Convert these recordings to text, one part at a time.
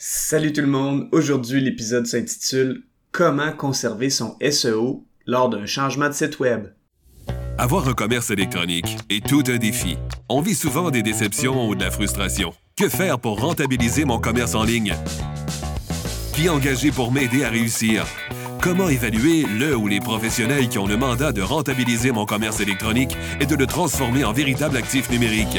Salut tout le monde, aujourd'hui l'épisode s'intitule Comment conserver son SEO lors d'un changement de site web. Avoir un commerce électronique est tout un défi. On vit souvent des déceptions ou de la frustration. Que faire pour rentabiliser mon commerce en ligne? Qui engager pour m'aider à réussir? Comment évaluer le ou les professionnels qui ont le mandat de rentabiliser mon commerce électronique et de le transformer en véritable actif numérique?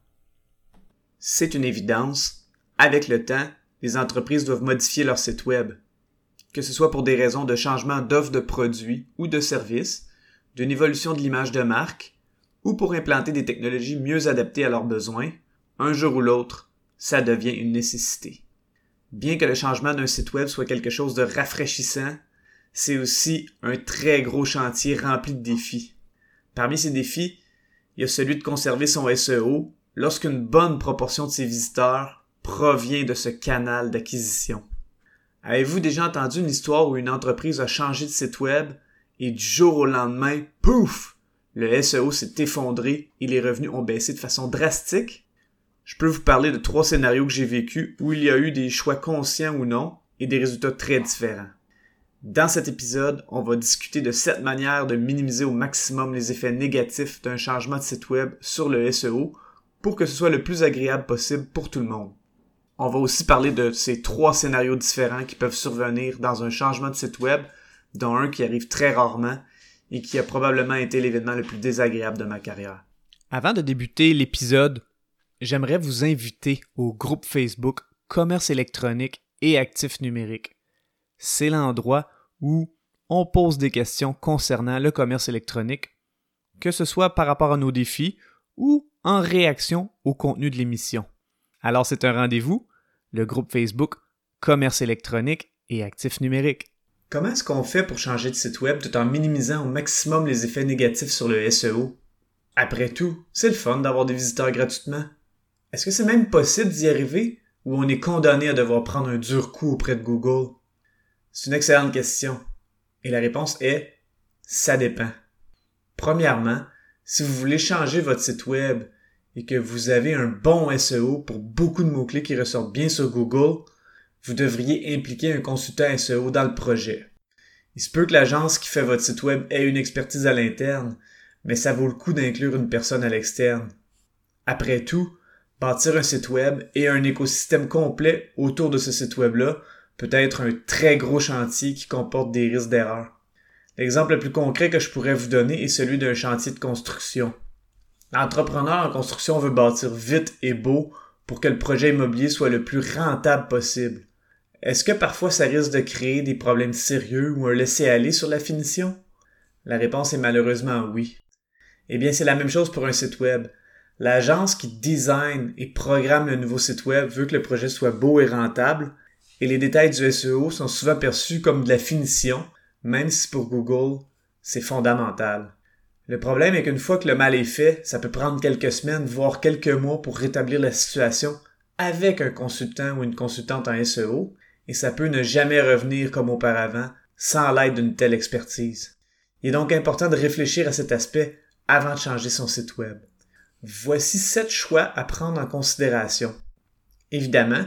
C'est une évidence. Avec le temps, les entreprises doivent modifier leur site web. Que ce soit pour des raisons de changement d'offre de produits ou de services, d'une évolution de l'image de marque, ou pour implanter des technologies mieux adaptées à leurs besoins, un jour ou l'autre, ça devient une nécessité. Bien que le changement d'un site web soit quelque chose de rafraîchissant, c'est aussi un très gros chantier rempli de défis. Parmi ces défis, il y a celui de conserver son SEO lorsqu'une bonne proportion de ses visiteurs provient de ce canal d'acquisition. Avez-vous déjà entendu une histoire où une entreprise a changé de site web et du jour au lendemain, pouf, le SEO s'est effondré et les revenus ont baissé de façon drastique? Je peux vous parler de trois scénarios que j'ai vécus où il y a eu des choix conscients ou non et des résultats très différents. Dans cet épisode, on va discuter de sept manières de minimiser au maximum les effets négatifs d'un changement de site web sur le SEO pour que ce soit le plus agréable possible pour tout le monde. On va aussi parler de ces trois scénarios différents qui peuvent survenir dans un changement de site web, dont un qui arrive très rarement et qui a probablement été l'événement le plus désagréable de ma carrière. Avant de débuter l'épisode, j'aimerais vous inviter au groupe Facebook Commerce électronique et actifs numériques. C'est l'endroit où on pose des questions concernant le commerce électronique, que ce soit par rapport à nos défis ou en réaction au contenu de l'émission. Alors c'est un rendez-vous, le groupe Facebook Commerce électronique et actifs numériques. Comment est-ce qu'on fait pour changer de site web tout en minimisant au maximum les effets négatifs sur le SEO? Après tout, c'est le fun d'avoir des visiteurs gratuitement. Est-ce que c'est même possible d'y arriver ou on est condamné à devoir prendre un dur coup auprès de Google? C'est une excellente question. Et la réponse est ça dépend. Premièrement, si vous voulez changer votre site web et que vous avez un bon SEO pour beaucoup de mots-clés qui ressortent bien sur Google, vous devriez impliquer un consultant SEO dans le projet. Il se peut que l'agence qui fait votre site web ait une expertise à l'interne, mais ça vaut le coup d'inclure une personne à l'externe. Après tout, bâtir un site web et un écosystème complet autour de ce site web-là peut être un très gros chantier qui comporte des risques d'erreur. L'exemple le plus concret que je pourrais vous donner est celui d'un chantier de construction. L'entrepreneur en construction veut bâtir vite et beau pour que le projet immobilier soit le plus rentable possible. Est-ce que parfois ça risque de créer des problèmes sérieux ou un laisser-aller sur la finition? La réponse est malheureusement oui. Eh bien, c'est la même chose pour un site web. L'agence qui design et programme le nouveau site web veut que le projet soit beau et rentable, et les détails du SEO sont souvent perçus comme de la finition, même si pour Google, c'est fondamental. Le problème est qu'une fois que le mal est fait, ça peut prendre quelques semaines, voire quelques mois pour rétablir la situation avec un consultant ou une consultante en SEO, et ça peut ne jamais revenir comme auparavant sans l'aide d'une telle expertise. Il est donc important de réfléchir à cet aspect avant de changer son site web. Voici sept choix à prendre en considération. Évidemment,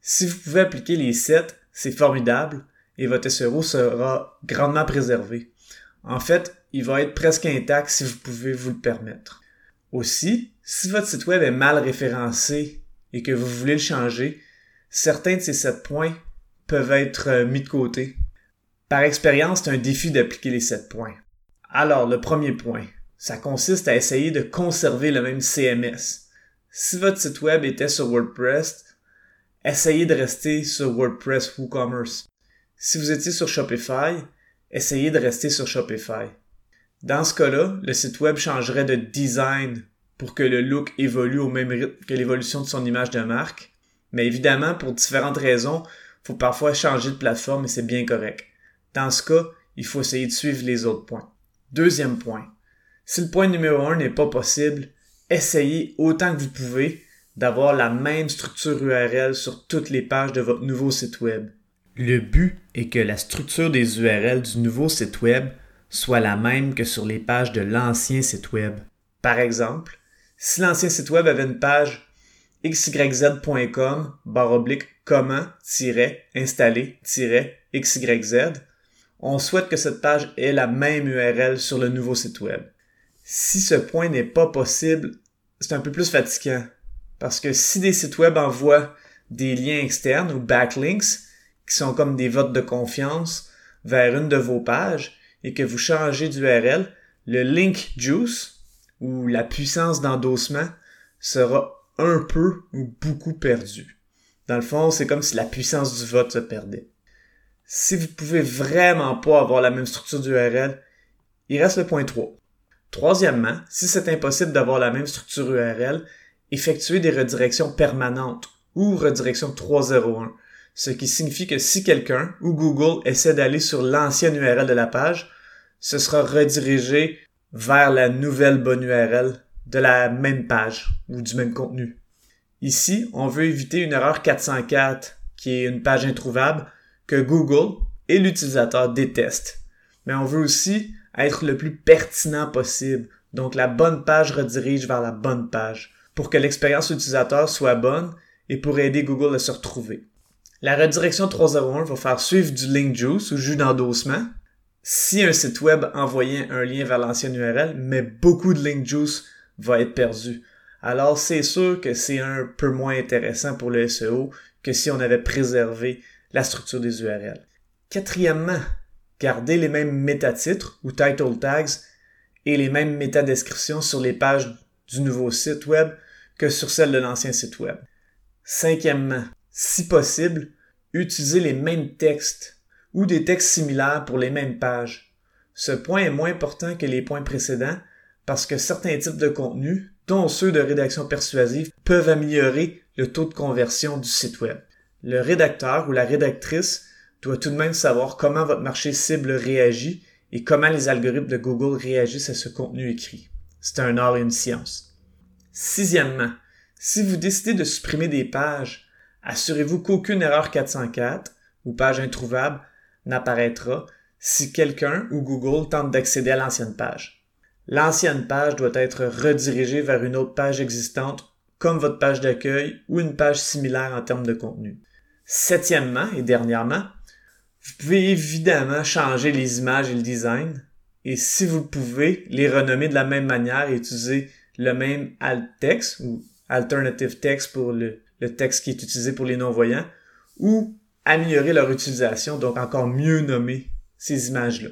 si vous pouvez appliquer les sept, c'est formidable, et votre SEO sera grandement préservé. En fait, il va être presque intact si vous pouvez vous le permettre. Aussi, si votre site web est mal référencé et que vous voulez le changer, certains de ces sept points peuvent être euh, mis de côté. Par expérience, c'est un défi d'appliquer les sept points. Alors, le premier point, ça consiste à essayer de conserver le même CMS. Si votre site web était sur WordPress, essayez de rester sur WordPress WooCommerce. Si vous étiez sur Shopify, essayez de rester sur Shopify. Dans ce cas-là, le site web changerait de design pour que le look évolue au même rythme que l'évolution de son image de marque. Mais évidemment, pour différentes raisons, faut parfois changer de plateforme et c'est bien correct. Dans ce cas, il faut essayer de suivre les autres points. Deuxième point. Si le point numéro un n'est pas possible, essayez autant que vous pouvez d'avoir la même structure URL sur toutes les pages de votre nouveau site web. Le but est que la structure des URL du nouveau site web soit la même que sur les pages de l'ancien site web. Par exemple, si l'ancien site web avait une page xyz.com oblique comment installer xyz, on souhaite que cette page ait la même URL sur le nouveau site web. Si ce point n'est pas possible, c'est un peu plus fatigant. Parce que si des sites web envoient des liens externes ou backlinks, qui sont comme des votes de confiance vers une de vos pages, et que vous changez d'URL, le link juice, ou la puissance d'endossement, sera un peu ou beaucoup perdu. Dans le fond, c'est comme si la puissance du vote se perdait. Si vous pouvez vraiment pas avoir la même structure d'URL, il reste le point 3. Troisièmement, si c'est impossible d'avoir la même structure URL, effectuez des redirections permanentes ou redirection 301, ce qui signifie que si quelqu'un ou Google essaie d'aller sur l'ancienne URL de la page, ce sera redirigé vers la nouvelle bonne URL de la même page ou du même contenu. Ici, on veut éviter une erreur 404 qui est une page introuvable que Google et l'utilisateur détestent. Mais on veut aussi être le plus pertinent possible. Donc la bonne page redirige vers la bonne page pour que l'expérience utilisateur soit bonne et pour aider Google à se retrouver. La redirection 301 va faire suivre du link juice ou jus d'endossement. Si un site web envoyait un lien vers l'ancienne URL, mais beaucoup de link juice va être perdu. Alors c'est sûr que c'est un peu moins intéressant pour le SEO que si on avait préservé la structure des URL. Quatrièmement, garder les mêmes métatitres ou title tags et les mêmes métadescriptions sur les pages du nouveau site web que sur celles de l'ancien site web. Cinquièmement, si possible, utiliser les mêmes textes ou des textes similaires pour les mêmes pages. Ce point est moins important que les points précédents parce que certains types de contenus, dont ceux de rédaction persuasive, peuvent améliorer le taux de conversion du site web. Le rédacteur ou la rédactrice doit tout de même savoir comment votre marché cible réagit et comment les algorithmes de Google réagissent à ce contenu écrit. C'est un art et une science. Sixièmement, si vous décidez de supprimer des pages, assurez-vous qu'aucune erreur 404 ou page introuvable n'apparaîtra si quelqu'un ou Google tente d'accéder à l'ancienne page. L'ancienne page doit être redirigée vers une autre page existante, comme votre page d'accueil ou une page similaire en termes de contenu. Septièmement et dernièrement, vous pouvez évidemment changer les images et le design, et si vous pouvez, les renommer de la même manière et utiliser le même alt text ou alternative text pour le, le texte qui est utilisé pour les non-voyants, ou améliorer leur utilisation, donc encore mieux nommer ces images-là.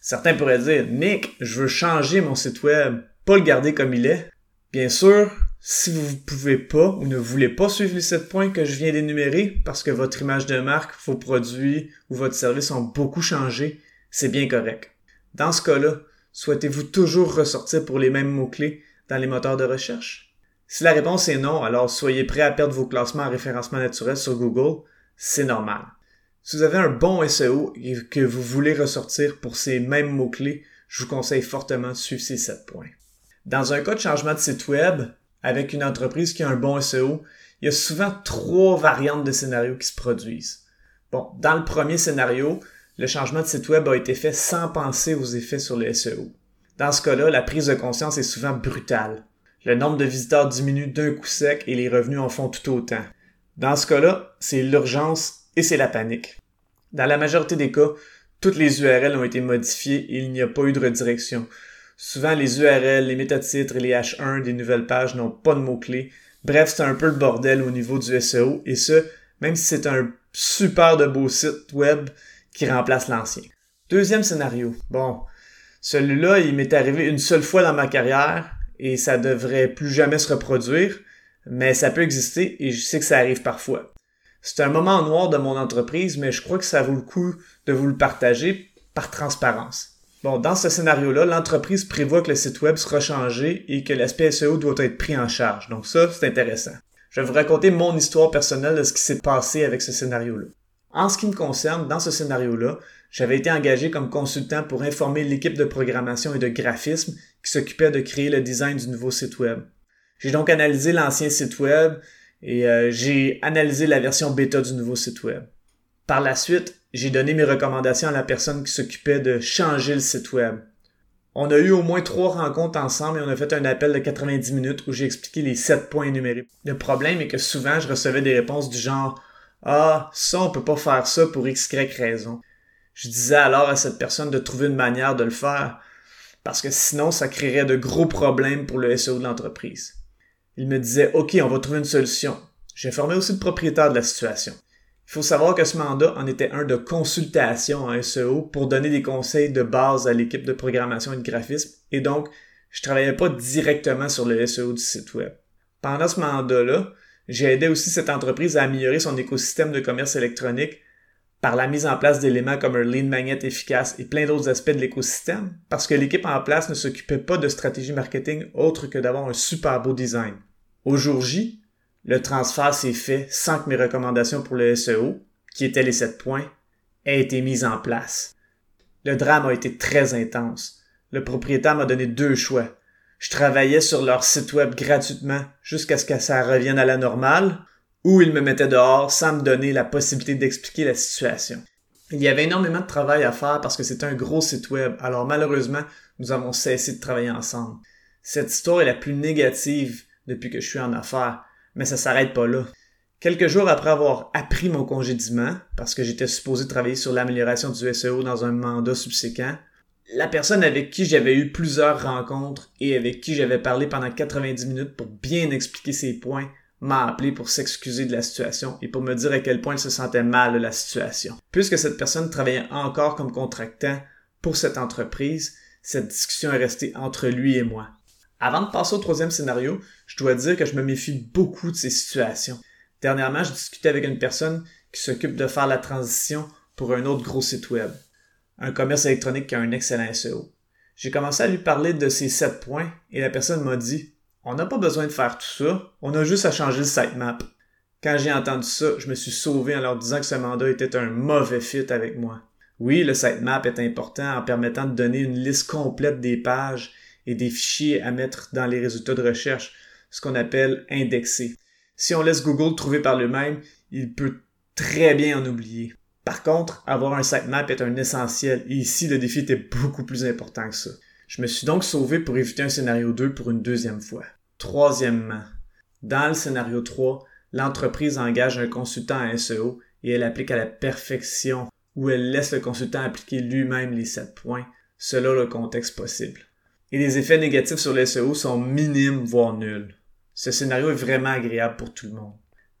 Certains pourraient dire, Nick, je veux changer mon site web, pas le garder comme il est. Bien sûr, si vous ne pouvez pas ou ne voulez pas suivre les 7 points que je viens d'énumérer parce que votre image de marque, vos produits ou votre service ont beaucoup changé, c'est bien correct. Dans ce cas-là, souhaitez-vous toujours ressortir pour les mêmes mots-clés dans les moteurs de recherche? Si la réponse est non, alors soyez prêt à perdre vos classements en référencement naturel sur Google, c'est normal. Si vous avez un bon SEO et que vous voulez ressortir pour ces mêmes mots-clés, je vous conseille fortement de suivre ces 7 points. Dans un cas de changement de site web, avec une entreprise qui a un bon SEO, il y a souvent trois variantes de scénarios qui se produisent. Bon, dans le premier scénario, le changement de site web a été fait sans penser aux effets sur le SEO. Dans ce cas-là, la prise de conscience est souvent brutale. Le nombre de visiteurs diminue d'un coup sec et les revenus en font tout autant. Dans ce cas-là, c'est l'urgence et c'est la panique. Dans la majorité des cas, toutes les URL ont été modifiées et il n'y a pas eu de redirection. Souvent, les URL, les métatitres et les H1 des nouvelles pages n'ont pas de mots-clés. Bref, c'est un peu le bordel au niveau du SEO et ce, même si c'est un super de beau site web qui remplace l'ancien. Deuxième scénario. Bon, celui-là, il m'est arrivé une seule fois dans ma carrière et ça devrait plus jamais se reproduire, mais ça peut exister et je sais que ça arrive parfois. C'est un moment noir de mon entreprise, mais je crois que ça vaut le coup de vous le partager par transparence. Bon, dans ce scénario-là, l'entreprise prévoit que le site web sera changé et que l'aspect SEO doit être pris en charge. Donc ça, c'est intéressant. Je vais vous raconter mon histoire personnelle de ce qui s'est passé avec ce scénario-là. En ce qui me concerne, dans ce scénario-là, j'avais été engagé comme consultant pour informer l'équipe de programmation et de graphisme qui s'occupait de créer le design du nouveau site web. J'ai donc analysé l'ancien site web et euh, j'ai analysé la version bêta du nouveau site web. Par la suite, j'ai donné mes recommandations à la personne qui s'occupait de changer le site web. On a eu au moins trois rencontres ensemble et on a fait un appel de 90 minutes où j'ai expliqué les sept points énumérés. Le problème est que souvent je recevais des réponses du genre Ah, ça on peut pas faire ça pour x, raison. Je disais alors à cette personne de trouver une manière de le faire parce que sinon ça créerait de gros problèmes pour le SEO de l'entreprise. Il me disait OK, on va trouver une solution. J'ai informé aussi le propriétaire de la situation. Il faut savoir que ce mandat en était un de consultation en SEO pour donner des conseils de base à l'équipe de programmation et de graphisme et donc je travaillais pas directement sur le SEO du site web. Pendant ce mandat-là, j'ai aidé aussi cette entreprise à améliorer son écosystème de commerce électronique par la mise en place d'éléments comme un lead magnet efficace et plein d'autres aspects de l'écosystème, parce que l'équipe en place ne s'occupait pas de stratégie marketing autre que d'avoir un super beau design. Au jour J, le transfert s'est fait sans que mes recommandations pour le SEO, qui étaient les 7 points, aient été mises en place. Le drame a été très intense. Le propriétaire m'a donné deux choix. Je travaillais sur leur site web gratuitement jusqu'à ce que ça revienne à la normale, ou il me mettait dehors sans me donner la possibilité d'expliquer la situation. Il y avait énormément de travail à faire parce que c'était un gros site web, alors malheureusement, nous avons cessé de travailler ensemble. Cette histoire est la plus négative depuis que je suis en affaires. Mais ça s'arrête pas là. Quelques jours après avoir appris mon congédiement, parce que j'étais supposé travailler sur l'amélioration du SEO dans un mandat subséquent, la personne avec qui j'avais eu plusieurs rencontres et avec qui j'avais parlé pendant 90 minutes pour bien expliquer ses points m'a appelé pour s'excuser de la situation et pour me dire à quel point il se sentait mal de la situation. Puisque cette personne travaillait encore comme contractant pour cette entreprise, cette discussion est restée entre lui et moi. Avant de passer au troisième scénario, je dois dire que je me méfie beaucoup de ces situations. Dernièrement, je discutais avec une personne qui s'occupe de faire la transition pour un autre gros site web, un commerce électronique qui a un excellent SEO. J'ai commencé à lui parler de ces sept points et la personne m'a dit On n'a pas besoin de faire tout ça, on a juste à changer le sitemap. Quand j'ai entendu ça, je me suis sauvé en leur disant que ce mandat était un mauvais fit avec moi. Oui, le sitemap est important en permettant de donner une liste complète des pages et des fichiers à mettre dans les résultats de recherche, ce qu'on appelle indexer. Si on laisse Google trouver par lui-même, il peut très bien en oublier. Par contre, avoir un sitemap est un essentiel et ici le défi était beaucoup plus important que ça. Je me suis donc sauvé pour éviter un scénario 2 pour une deuxième fois. Troisièmement, dans le scénario 3, l'entreprise engage un consultant à SEO et elle applique à la perfection ou elle laisse le consultant appliquer lui-même les 7 points, selon le contexte possible et les effets négatifs sur le SEO sont minimes, voire nuls. Ce scénario est vraiment agréable pour tout le monde.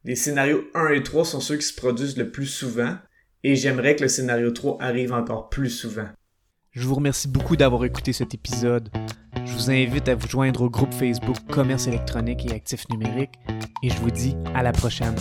Les scénarios 1 et 3 sont ceux qui se produisent le plus souvent, et j'aimerais que le scénario 3 arrive encore plus souvent. Je vous remercie beaucoup d'avoir écouté cet épisode. Je vous invite à vous joindre au groupe Facebook Commerce électronique et actifs numériques, et je vous dis à la prochaine.